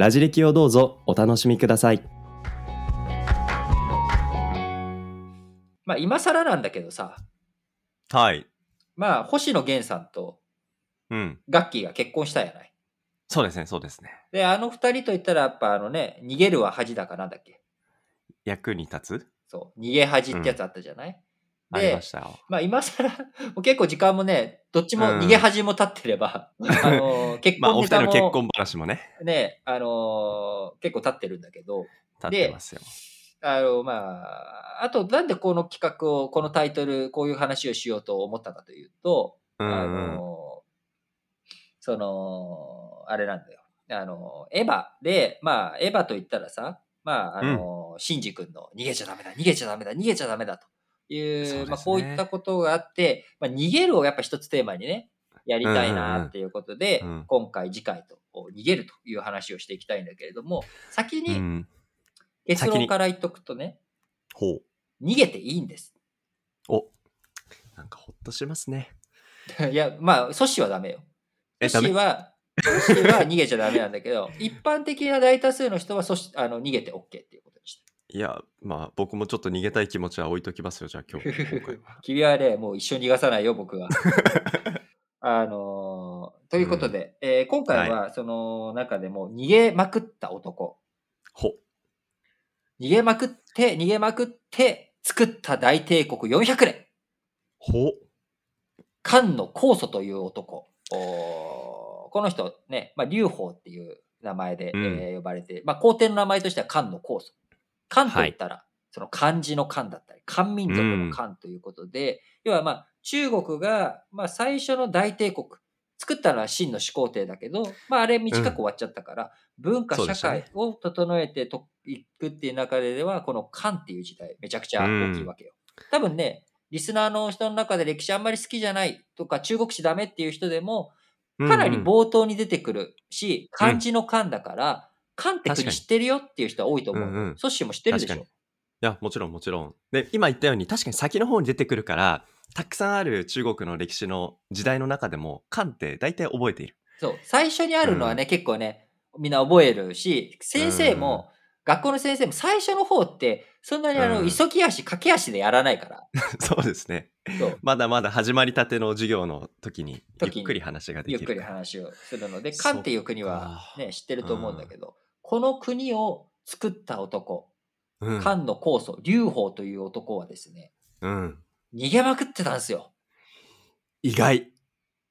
ラジ歴をどうぞお楽しみください。まあ今更なんだけどさはい。まあ星野源さんとうん。ガッキーが結婚したやないそうですね、そうですね。であの二人といったらやっぱあのね逃げるは恥だかなんだっけ？役に立つ？そう逃げ恥ってやつあったじゃない、でしたよ。まあ今更、もう結構時間もね、どっちも逃げ恥も立ってれば、あのー結まあ、お二人の結婚話もね、ね、あのー結構立ってるんだけど、立ってますよ。あの、まあ、あとなんでこの企画を、このタイトル、こういう話をしようと思ったかというと、うんあうん。のーその、あれなんだよ。あの、エヴァで、まあ、エヴァと言ったらさ、まあ、あの、シンジ君の逃げちゃダメだ、逃げちゃダメだ、逃げちゃダメだという、まあ、こういったことがあって、まあ、逃げるをやっぱ一つテーマにね、やりたいなっていうことで、今回次回と逃げるという話をしていきたいんだけれども、先にうん。結論から言っとくとね、ほう。逃げていいんです。お、なんかほっとしますね。いや、まあ、阻止はダメよ。え、阻止は、阻止は逃げちゃダメなんだけど、一般的な大多数の人は阻止あの逃げて OK っていうこ。いや、まあ、僕もちょっと逃げたい気持ちは置いときますよ、じゃあ 今日。今回は君はね、もう一生逃がさないよ、僕は。あのーということで、えー今回はその中でも逃げまくった男、ほ。逃げまくって、逃げまくって作った大帝国400年、ほ。漢の酵素という男。おーこの人ね、まあ、劉邦っていう名前で、うんえー呼ばれて、まあ、皇帝の名前としては漢の酵素。漢と言ったら、その漢字の漢だったり、漢民族の漢ということで、要はまあ、中国が、まあ、最初の大帝国。作ったのは秦の始皇帝だけど、まあ、あれ短く終わっちゃったから、文化社そうでしたね会を整えてといくっていう中では、この漢っていう時代、めちゃくちゃ大きいわけよ。多分ね、リスナーの人の中で歴史あんまり好きじゃないとか、中国史ダメっていう人でも、かなりうんうん冒頭に出てくるし、漢字の漢だから、漢って知ってるよっていう人は多いと思う。うんうんソッシーも知ってるでしょ？いや、もちろんもちろん。で、今言ったように、確かに先の方に出てくるから、たくさんある中国の歴史の時代の中でも、漢って大体覚えている。そう。最初にあるのはね、結構ね、みんな覚えるし、先生も、学校の先生も最初の方って、そんなにあの、うん急ぎ足、駆け足でやらないから。そうですね。まだまだ始まりたての授業の時に、ゆっくり話ができる。ゆっくり話をするので、漢っていう国はね、知ってると思うんだけど、この国を作った男、うん。漢の酵素、劉邦という男はですね、うん。逃げまくってたんですよ。意外。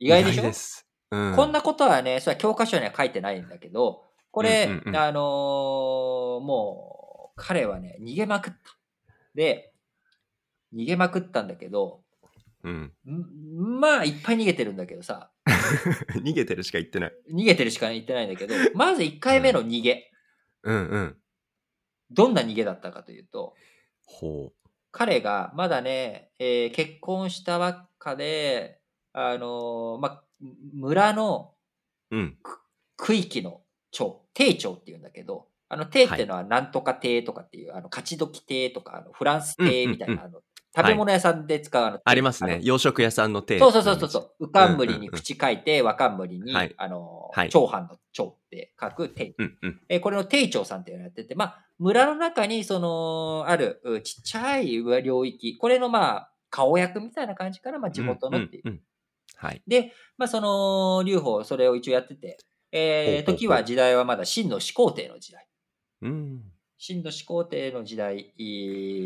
意外でしょ？です。うん。こんなことはね、それは教科書には書いてないんだけど、これ、うんうんうんあのーもう、彼はね、逃げまくった。で、逃げまくったんだけど、うん。んまあ、いっぱい逃げてるんだけどさ、逃げてるしか言ってない。逃げてるしか言ってないんだけど、まず1回目の逃げ、うんうん。どんな逃げだったかというと、ほ彼がまだね、えー結婚したばっかで、あのーま、村のう。うん。区域の町、帝町っていうんだけど、あの、帝っていうのはなんとか帝とかっていう、あの、勝ち時帝とか、あのフランス帝みたいな、あの、食べ物屋さんで使うあの、ありますね。洋食屋さんの手。そうそうそうそうそう。うかんむりに口書いて、わかんむりに、はいあの、はい長藩の長って書く帝。うんうん。えーこれの帝長さんっていうのをやってて、まあ、村の中に、その、ある、うちっちゃい領域、これの、まあ、顔役みたいな感じから、まあ、地元のっていう。んんんはい。で、まあ、その、劉邦、それを一応やってて、えー時は時代はまだ秦の始皇帝の時代。うん。秦の始皇帝の時代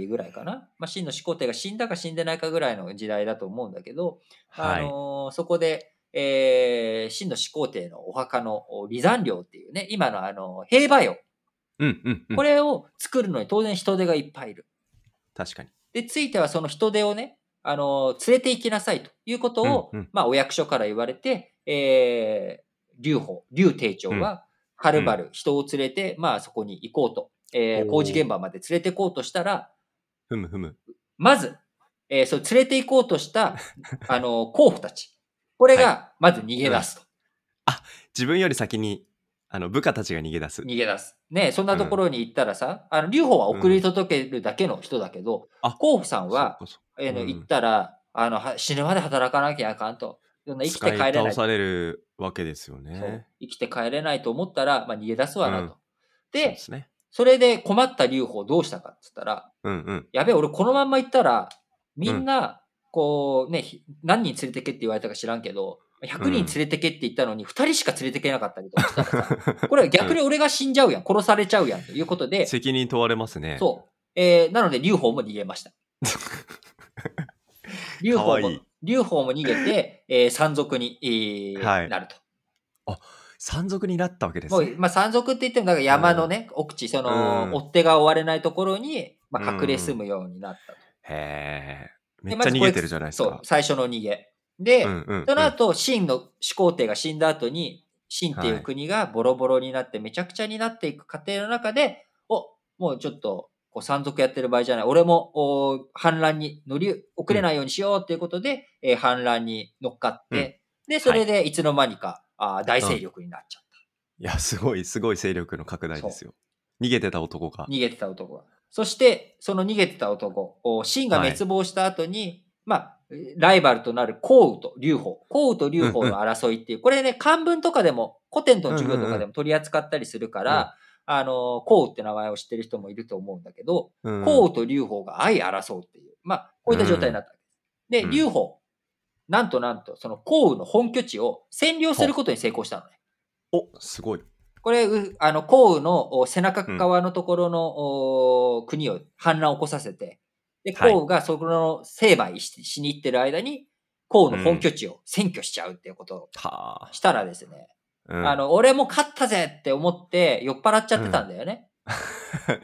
ぐらいかな。まあ、秦の始皇帝が死んだか死んでないかぐらいの時代だと思うんだけど、はい。あのーそこで、えー、秦の始皇帝のお墓の離山陵っていうね、今のあの、兵馬俑。うんうんうん。これを作るのに当然人手がいっぱいいる。確かに。で、ついてはその人手をね、あのー連れて行きなさいということを、うんうんまあ、お役所から言われて、えー、劉邦、劉帝長は、はるばる人を連れて、まあ、そこに行こうとえー工事現場まで連れて行こうとしたら、ふむふむ。まず、えーそう連れて行こうとした、あの、候補たち。これが、まず逃げ出すと。自分より先に、あの、部下たちが逃げ出す。逃げ出す。ねそんなところに行ったらさ、あの、留保は送り届けるだけの人だけど、あ候補さんは、えーのうん行ったら、あの、は死ぬまで働かなきゃあかんと。生きて帰れない。倒されるわけですよね。生きて帰れないと思ったら、まあ、逃げ出すわなと。でで、すね。それで困った留保をどうしたかって言ったら、うんうん。やべえ、俺このまんま行ったら、みんな、こうね、ひ何人連れてけって言われたか知らんけど、100人連れてけって言ったのに、2人しか連れてけなかったりとかしたらさ、これは逆に俺が死んじゃうやん、殺されちゃうやんということで、責任問われますね。そう。えー、なので、劉邦も逃げました。劉邦も劉邦も逃げて、えー山賊に、えーはいなると。山賊になったわけですね。もう、まあ、山賊って言っても、なんか山のね、奥地、その、うん追っ手が追われないところに、まあ、隠れ住むようになったと。へえ。めでっちゃ逃げてるじゃないですか。そう、最初の逃げ。で、うんうんうんその後、秦の始皇帝が死んだ後に、秦っていう国がボロボロになってめちゃくちゃになっていく過程の中で、お、もうちょっと、こう山賊やってる場合じゃない。俺も、お反乱に乗り遅れないようにしようということで、えー反乱に乗っかって、で、それでいつの間にか、あー大勢力になっちゃった。いや、すごい、すごい勢力の拡大ですよ。逃げてた男が。逃げてた男が。そして、その逃げてた男、お秦が滅亡した後に、まあ、ライバルとなる項羽と劉邦。項羽と劉邦の争いっていう、これね、漢文とかでも、古典との授業とかでも取り扱ったりするから、あの、項羽って名前を知ってる人もいると思うんだけど、うん項羽と劉邦が相争うっていう、まあ、こういった状態になったわけです。で、うん劉邦、なんとなんと、その項羽の本拠地を占領することに成功したのね。お、すごい。これ、うあの、項羽のお背中側のところの、お国を反乱を起こさせて、で、はい項羽がそこの成敗ししに行ってる間に、項羽の本拠地を占拠しちゃうっていうことをはあ。したらですね、うんあ、の、俺も勝ったぜって思って酔っ払っちゃってたんだよね。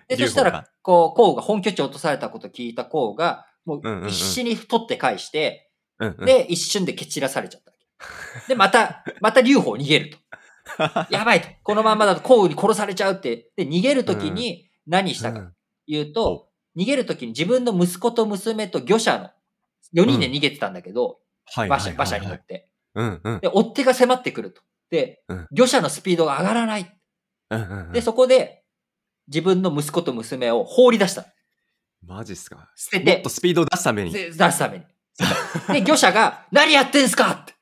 で、そしたら、こう、項羽が本拠地を落とされたことを聞いた項羽が、もうんうんうんう必死に取って返して、が、うんうん、で、一瞬で蹴散らされちゃったわけ。で、また、また劉邦逃げると。やばいと。このまんまだと項羽に殺されちゃうって。で、逃げるときに何したかというと、逃げるときに自分の息子と娘と魚者の4人で逃げてたんだけど、はい馬車馬車に乗って。うんうんで、追っ手が迫ってくると。でうん、魚者のスピードが上がらない。うんうんうんで、そこで自分の息子と娘を放り出した。マジっすか？捨ててもっと、スピードを出すために。で出すために。で、魚者が、何やってんすか？って。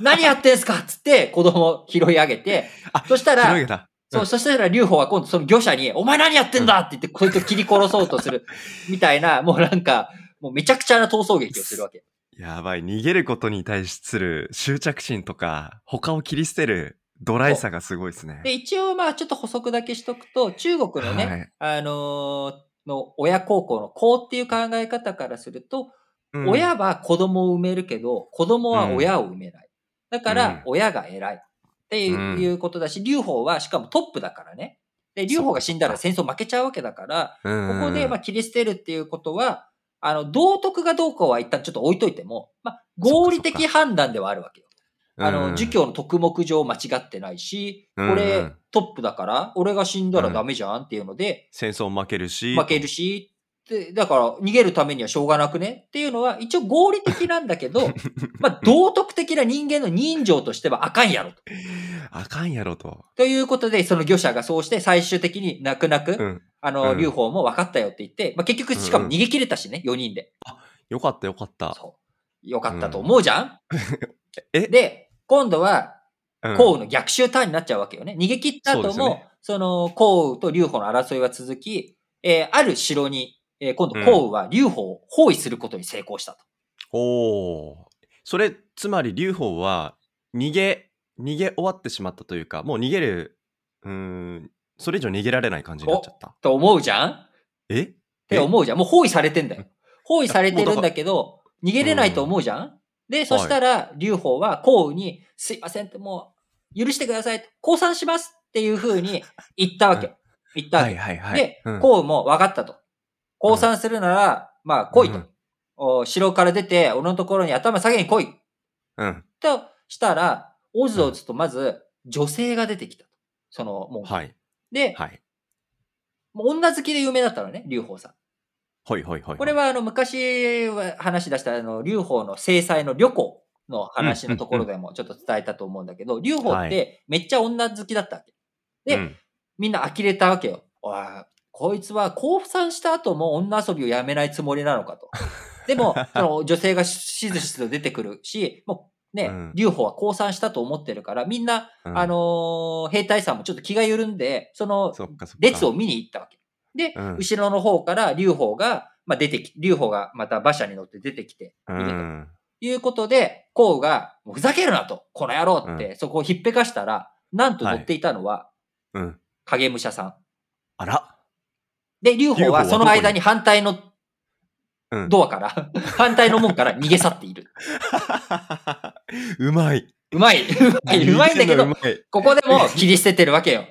何やってんすか？っつって子供を拾い上げて、あそしたら広げた。そう、そしたら劉邦は今度その魚者に、お前何やってんだ？って言って、こいつを切り殺そうとする、みたいな、もうなんか、もうめちゃくちゃな逃走劇をするわけ。やばい。逃げることに対する執着心とか、他を切り捨てるドライさがすごいですね。で、一応まあちょっと補足だけしとくと、中国のね、あのーの親孝行の子っていう考え方からすると、うん親は子供を産めるけど、子供は親を産めない。だかうんら、親が偉い。っていう,、ことだし、劉邦はしかもトップだからね。で、劉邦が死んだら戦争負けちゃうわけだから、うんここで、まあ、切り捨てるっていうことは、あの、道徳がどうかは一旦ちょっと置いといても、まあ、合理的判断ではあるわけよ。あの、儒教の徳目上間違ってないし、これんトップだから、俺が死んだらダメじゃんっていうので、戦争負けるし。負けるし、でだから逃げるためにはしょうがなくね？っていうのは一応合理的なんだけど、まあ道徳的な人間の人情としてはあかんやろと。あかんやろと。ということで、その漁者がそうして最終的に泣く泣く、うん。あの、うん劉邦も分かったよって言って、まあ結局しかも逃げ切れたしね、4人で。よかったよかった。そう。よかったと思うじゃん、え？で、今度は、うん項羽の逆襲ターンになっちゃうわけよね。逃げ切った後も、そ,、ねの、項羽と劉邦の争いは続き、えーある城に、えー今度項羽は劉邦を包囲することに成功したと。おお。それ、つまり、劉邦は、逃げ、逃げ終わってしまったというか、もう逃げる、うーん、それ以上逃げられない感じになっちゃった。と思うじゃん？っえ？て思うじゃん。もう包囲されてんだよ。包囲されてるんだけど、逃げれないと思うじゃん、で、そしたら、劉邦は項羽に、すいませんって、もう、許してください。降参しますっていう風に言ったわけ。言ったわけ。はいはいはい。で、うん項羽も分かったと。降参するなら、まあ来いと、うんお城から出て、俺のところに頭下げに来い。うん。としたら、おずおずとまず女性が出てきたと。その、もう。はい。で、はい。もう女好きで有名だったのね、劉邦さん。はいはいはい。これはあの昔は話し出したあの劉邦の制裁の旅行の話のところでもちょっと伝えたと思うんだけど、劉邦ってめっちゃ女好きだったわけ。で、うんみんな呆れたわけよ。おいこいつは降参した後も女遊びをやめないつもりなのかと。でも、その女性がしずしずと出てくるし、もうね、うん劉邦は降参したと思ってるから、みんな、うんあのー兵隊さんもちょっと気が緩んで、その。列を見に行ったわけ。で、うん後ろの方から劉邦が、まあ、出てき、劉邦がまた馬車に乗って出てきて、う逃げたん。ということで、項羽が、ふざけるなと、この野郎って、そこをひっぺかしたら、なんと乗っていたのは、うん。影武者さん。あら。で、劉邦はその間に反対のうん。ドアから、反対の門から逃げ去っている。うまい。うまい、うまい、うまいんだけどここでも切り捨ててるわけよ。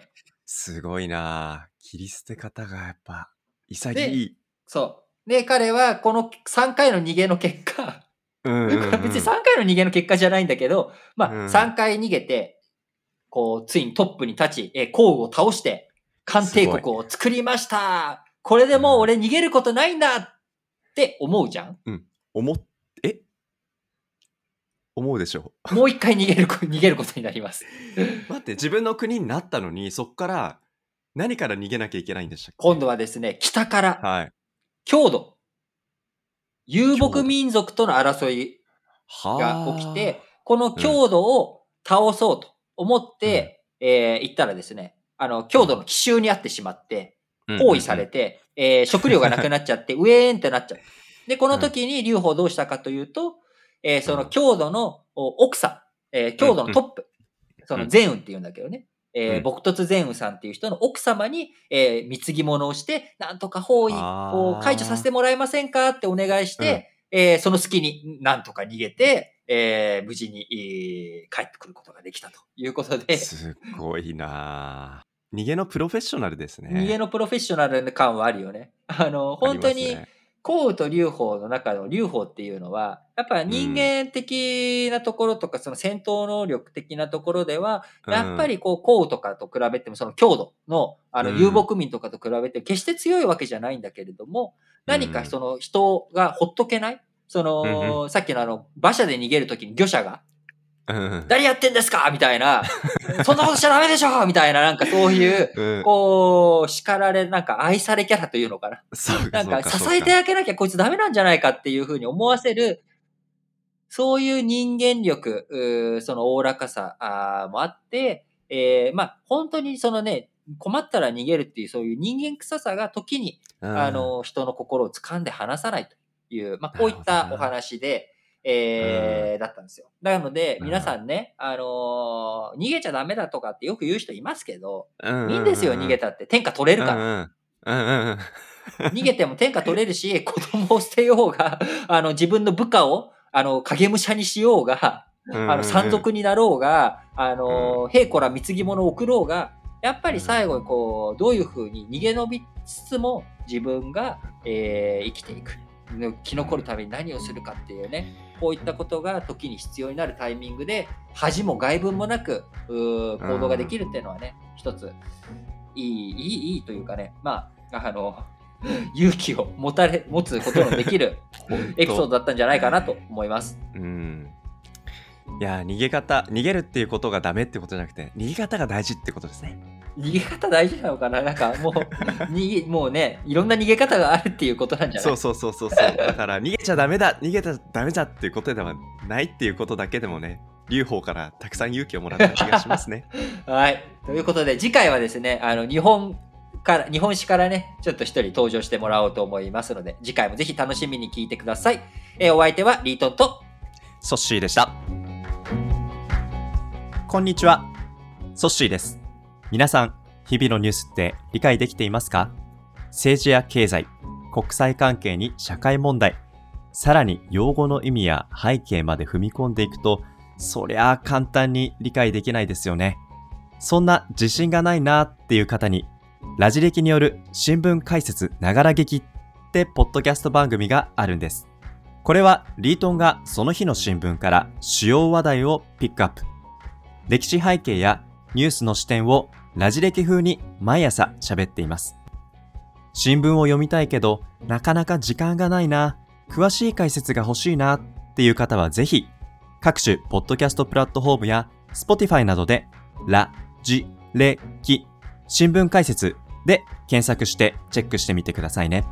すごいな切り捨て方がやっぱ、潔い。そう。で、彼はこの3回の逃げの結果、うんうんうん。別に3回の逃げの結果じゃないんだけど、まあ、うん3回逃げて、こう、ついにトップに立ち、えー、項羽を倒して、漢帝国を作りました。これでもう俺逃げることないんだ。って思うじゃん。思っ、え？思うでしょ。もう一回逃げるこ、逃げることになります。待って、自分の国になったのに、そっから、何から逃げなきゃいけないんでしたっけ？今度はですね、北から、はい。郷土。遊牧民族との争いはが起きて、この郷土を倒そうと思って、えー行ったらですね、あの、郷土の奇襲にあってしまって、包囲されて、えー食料がなくなっちゃって、ウェーンってなっちゃう。で、この時に劉邦どうしたかというと、えーその郷土のお奥さん、えー郷土のトップ、その善雲って言うんだけどね、えー突善雲さんっていう人の奥様に、えー貢ぎ物をして、なんとか包囲を解除させてもらえませんかってお願いして、えーその隙になんとか逃げて、えー無事に、えー帰ってくることができたということで、すごいな逃げのプロフェッショナルですね。逃げのプロフェッショナル感はあるよね。あの、本当に、ありますね項羽と劉邦の中の劉邦っていうのは、やっぱ人間的なところとか、その戦闘能力的なところでは、やっぱりこう、項羽とかと比べても、その強度の、あの、うん遊牧民とかと比べて、決して強いわけじゃないんだけれども、何かその人がほっとけないその、うんさっきのあの、馬車で逃げるときに魚者が、うん。誰やってんですか？みたいな、そんなことしちゃダメでしょ！みたいな、なんかそういう、うん。こう、叱られ、なんか愛されキャラというのかな。そうなんか支えてあげなきゃこいつダメなんじゃないかっていうふうに思わせる、そういう人間力、そのおおらかさもあって、えーまあ本当にそのね、困ったら逃げるっていうそういう人間臭さが時に、うん。あの人の心を掴んで離さないという、まあこういったお話で、えーだったんですよ。なのでうん皆さんね、あのー逃げちゃダメだとかってよく言う人いますけど、うんいいんですよ、逃げたって。天下取れるから。逃げても天下取れるし、子供を捨てようが、あの、自分の部下を、あの、影武者にしようが、あの、山賊になろうが、あの、兵こら貢ぎ物を送ろうが、やっぱり最後にこう、どういうふうに逃げ延びつつも自分が、えー生きていく。生き残るために何をするかっていうね、こういったことが時に必要になるタイミングで、恥も外聞もなく、行動ができるっていうのはね、一つ、いい、いい、いいというかね、まあ、あの、勇気を持たれ、持つことのできるエピソードだったんじゃないかなと思います。うんいや逃げ方逃げるっていうことがダメってことじゃなくて逃げ方が大事ってことですね。逃げ方大事なのかな？なんかもう、逃げ、もうね、いろんな逃げ方があるっていうことなんじゃない？そうそうそうそうそう。だから逃げちゃダメだ逃げちゃダメだっていうことではないっていうことだけでもね劉邦からたくさん勇気をもらった気がしますね。はい。ということで、次回はですね、あの、日本から、日本史からね、ちょっと一人登場してもらおうと思いますので、次回もぜひ楽しみに聞いてください。えーお相手はリートンと、ソッシーでしたこんにちは。ソッシーです。皆さん日々のニュースって理解できていますか？政治や経済国際関係に社会問題さらに用語の意味や背景まで踏み込んでいくとそりゃあ簡単に理解できないですよね。そんな自信がないなっていう方にラジ歴による新聞解説ながら劇ってポッドキャスト番組があるんです。これはリートンがその日の新聞から主要話題をピックアップ。歴史背景やニュースの視点をラジ歴風に毎朝喋っています。新聞を読みたいけど、なかなか時間がないな、詳しい解説が欲しいなっていう方はぜひ、各種ポッドキャストプラットフォームや Spotify などで、ラ、ジ、レ、キ、新聞解説で検索してチェックしてみてくださいね。